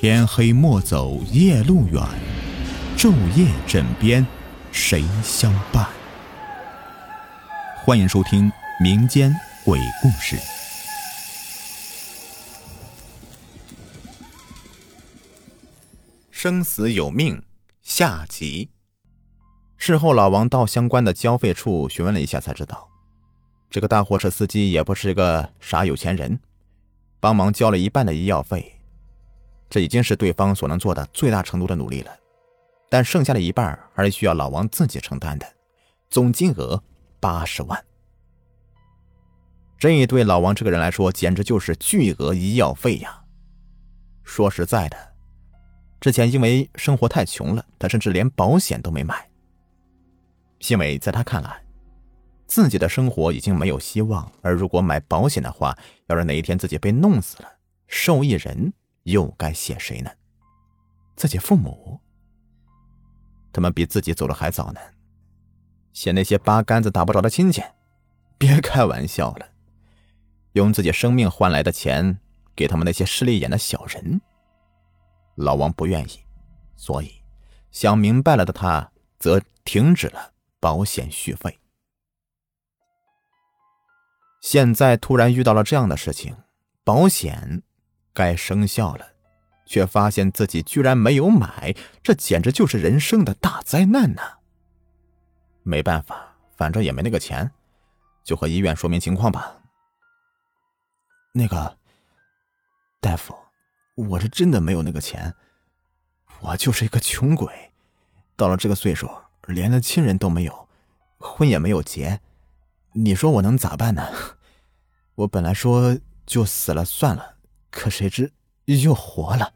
天黑莫走夜路远，昼夜枕边谁相伴？欢迎收听民间鬼故事。生死有命，下集。事后，老王到相关的交费处询问了一下，才知道，这个大货车司机也不是个傻有钱人，帮忙交了一半的医药费，这已经是对方所能做的最大程度的努力了。但剩下的一半还是需要老王自己承担的，总金额八十万。这对老王这个人来说，简直就是巨额医药费呀！说实在的，之前因为生活太穷了，他甚至连保险都没买。因为在他看来，自己的生活已经没有希望，而如果买保险的话，要是哪一天自己被弄死了，受益人又该写谁呢？自己父母，他们比自己走的还早呢。写那些八竿子打不着的亲戚，别开玩笑了。用自己生命换来的钱给他们那些势利眼的小人，老王不愿意，所以想明白了的他则停止了。保险续费，现在突然遇到了这样的事情，保险该生效了，却发现自己居然没有买，这简直就是人生的大灾难呐！没办法，反正也没那个钱，就和医院说明情况吧。那个大夫，我是真的没有那个钱，我就是一个穷鬼，到了这个岁数。连个亲人都没有，婚也没有结，你说我能咋办呢？我本来说就死了算了，可谁知又活了。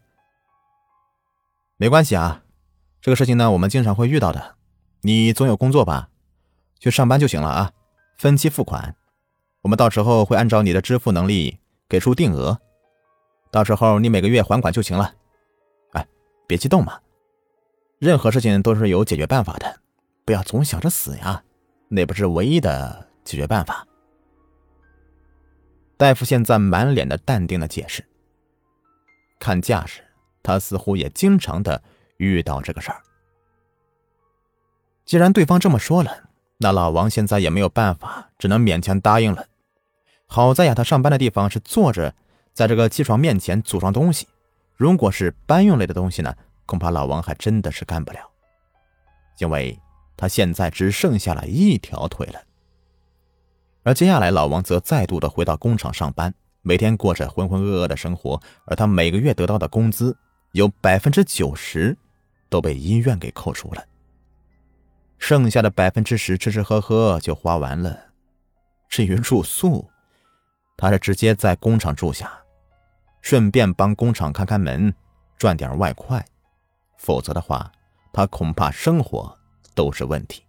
没关系啊，这个事情呢，我们经常会遇到的。你总有工作吧？去上班就行了啊。分期付款，我们到时候会按照你的支付能力给出定额，到时候你每个月还款就行了。哎，别激动嘛，任何事情都是有解决办法的。不要总想着死呀，那不是唯一的解决办法。大夫现在满脸的淡定的解释，看架势，他似乎也经常的遇到这个事儿。既然对方这么说了，那老王现在也没有办法，只能勉强答应了。好在呀，他上班的地方是坐着，在这个机床面前组装东西，如果是搬运类的东西呢，恐怕老王还真的是干不了，因为。他现在只剩下了一条腿了，而接下来老王则再度的回到工厂上班，每天过着浑浑噩噩的生活。而他每个月得到的工资有百分之九十都被医院给扣除了，剩下的百分之十吃吃喝喝就花完了。至于住宿，他是直接在工厂住下，顺便帮工厂看看门，赚点外快。否则的话，他恐怕生活。都是问题。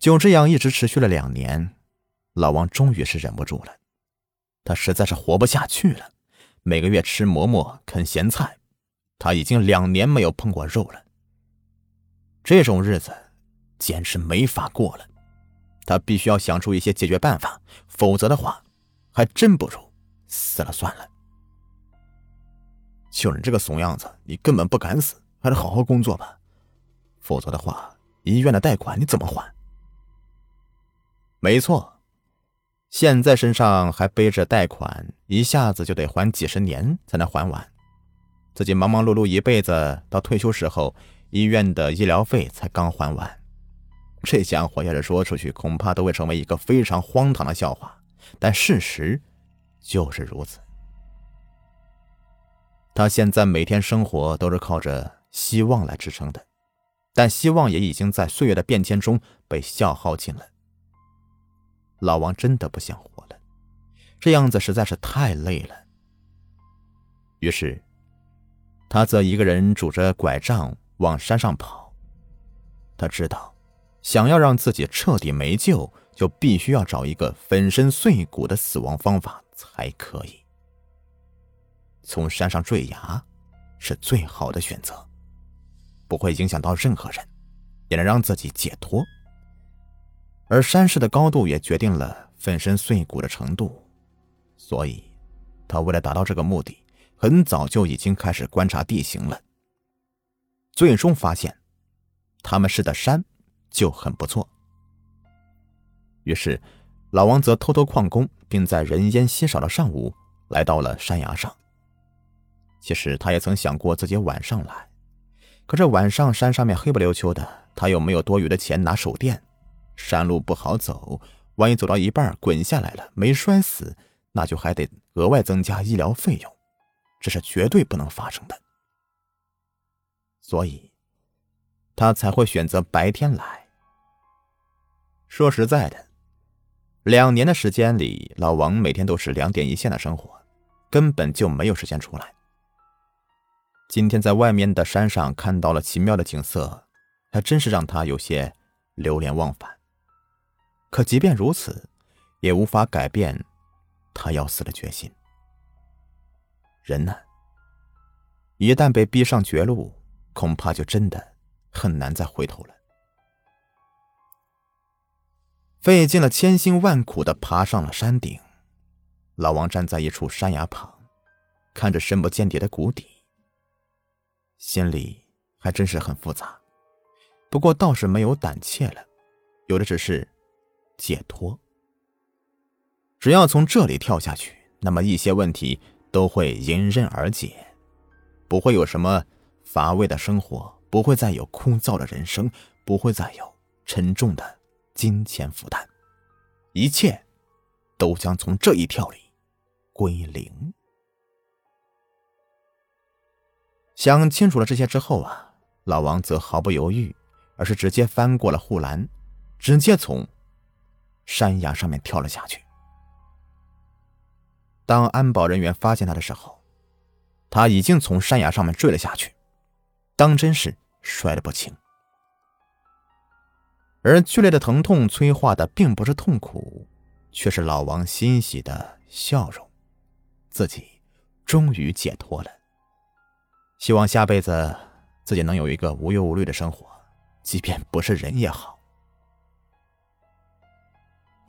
就这样一直持续了两年，老王终于是忍不住了，他实在是活不下去了。每个月吃馍馍啃咸菜，他已经两年没有碰过肉了。这种日子简直没法过了，他必须要想出一些解决办法，否则的话，还真不如死了算了。就你这个怂样子，你根本不敢死。还是好好工作吧，否则的话，医院的贷款你怎么还？没错，现在身上还背着贷款，一下子就得还几十年才能还完。自己忙忙碌碌一辈子，到退休时候，医院的医疗费才刚还完。这家伙要是说出去，恐怕都会成为一个非常荒唐的笑话。但事实就是如此。他现在每天生活都是靠着。希望来支撑的，但希望也已经在岁月的变迁中被消耗尽了。老王真的不想活了，这样子实在是太累了。于是，他则一个人拄着拐杖往山上跑。他知道，想要让自己彻底没救，就必须要找一个粉身碎骨的死亡方法才可以。从山上坠崖，是最好的选择。不会影响到任何人，也能让自己解脱。而山势的高度也决定了粉身碎骨的程度，所以，他为了达到这个目的，很早就已经开始观察地形了。最终发现，他们是的山就很不错。于是，老王则偷偷旷工，并在人烟稀少的上午来到了山崖上。其实他也曾想过自己晚上来，可这晚上山上面黑不溜秋的，他又没有多余的钱拿手电，山路不好走，万一走到一半滚下来了没摔死，那就还得额外增加医疗费用，这是绝对不能发生的。所以，他才会选择白天来。说实在的。两年的时间里，老王每天都是两点一线的生活，根本就没有时间出来。今天在外面的山上看到了奇妙的景色，还真是让他有些流连忘返。可即便如此，也无法改变他要死的决心。人呢，一旦被逼上绝路，恐怕就真的很难再回头了。费尽了千辛万苦的爬上了山顶，老王站在一处山崖旁，看着深不见底的谷底，心里还真是很复杂。不过倒是没有胆怯了，有的只是解脱。只要从这里跳下去，那么一些问题都会迎刃而解，不会有什么乏味的生活，不会再有枯燥的人生，不会再有沉重的。金钱负担，一切都将从这一跳里归零。想清楚了这些之后啊，老王则毫不犹豫，而是直接翻过了护栏，直接从山崖上面跳了下去。当安保人员发现他的时候，他已经从山崖上面坠了下去，当真是摔得不轻。而剧烈的疼痛催化的并不是痛苦，却是老王欣喜的笑容。自己终于解脱了，希望下辈子自己能有一个无忧无虑的生活，即便不是人也好。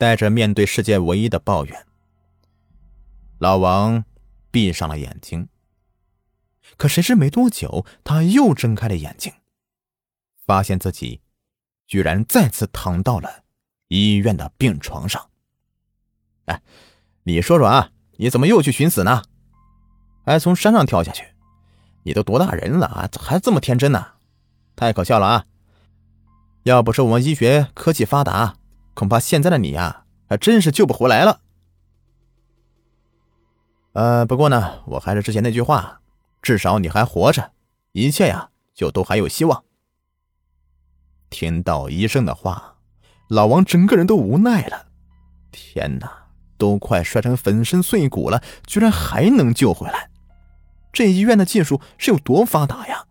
带着面对世界唯一的抱怨，老王闭上了眼睛。可谁知没多久，他又睁开了眼睛，发现自己。居然再次躺到了医院的病床上。哎，你说说啊，你怎么又去寻死呢？还从山上跳下去？你都多大人了啊，还这么天真呢？太可笑了啊！要不是我们医学科技发达，恐怕现在的你呀，还真是救不回来了。呃，不过呢，我还是之前那句话，至少你还活着，一切呀，就都还有希望。听到医生的话，老王整个人都无奈了。天哪，都快摔成粉身碎骨了，居然还能救回来！这医院的技术是有多发达呀？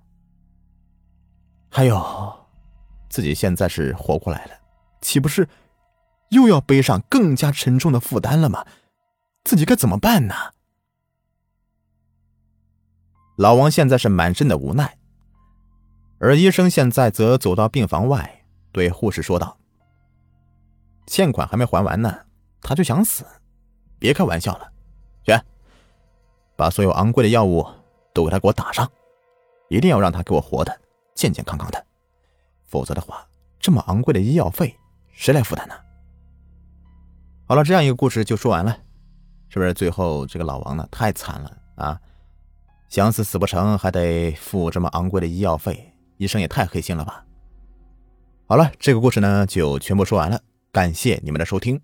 还有，自己现在是活过来了，岂不是又要背上更加沉重的负担了吗？自己该怎么办呢？老王现在是满身的无奈。而医生现在则走到病房外，对护士说道：“欠款还没还完呢，他就想死，别开玩笑了，去，把所有昂贵的药物都给他给我打上，一定要让他给我活的健健康康的，否则的话，这么昂贵的医药费谁来负担呢？”好了，这样一个故事就说完了，是不是？最后这个老王呢，太惨了啊，想死死不成，还得付这么昂贵的医药费。医生也太黑心了吧！好了，这个故事呢就全部说完了，感谢你们的收听。